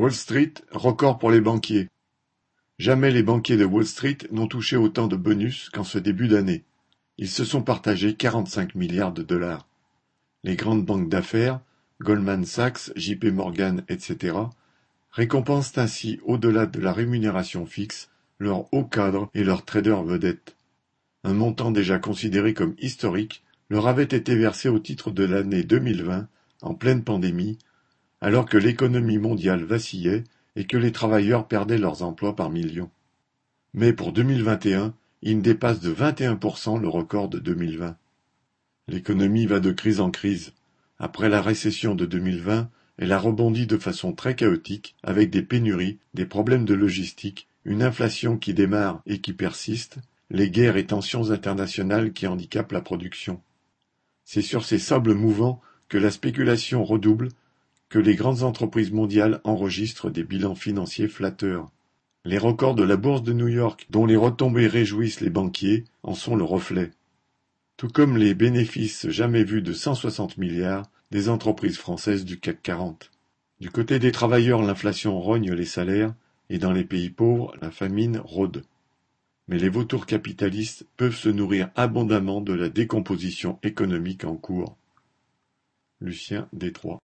Wall Street, record pour les banquiers. Jamais les banquiers de Wall Street n'ont touché autant de bonus qu'en ce début d'année. Ils se sont partagés 45 milliards de dollars. Les grandes banques d'affaires, Goldman Sachs, JP Morgan, etc., récompensent ainsi, au-delà de la rémunération fixe, leurs hauts cadres et leurs traders vedettes. Un montant déjà considéré comme historique leur avait été versé au titre de l'année 2020, en pleine pandémie, alors que l'économie mondiale vacillait et que les travailleurs perdaient leurs emplois par millions. Mais pour 2021, il dépasse de 21% le record de 2020. L'économie va de crise en crise. Après la récession de 2020, elle a rebondi de façon très chaotique avec des pénuries, des problèmes de logistique, une inflation qui démarre et qui persiste, les guerres et tensions internationales qui handicapent la production. C'est sur ces sables mouvants que la spéculation redouble que les grandes entreprises mondiales enregistrent des bilans financiers flatteurs. Les records de la bourse de New York, dont les retombées réjouissent les banquiers, en sont le reflet. Tout comme les bénéfices jamais vus de 160 milliards des entreprises françaises du CAC 40. Du côté des travailleurs, l'inflation rogne les salaires, et dans les pays pauvres, la famine rôde. Mais les vautours capitalistes peuvent se nourrir abondamment de la décomposition économique en cours. Lucien Détroit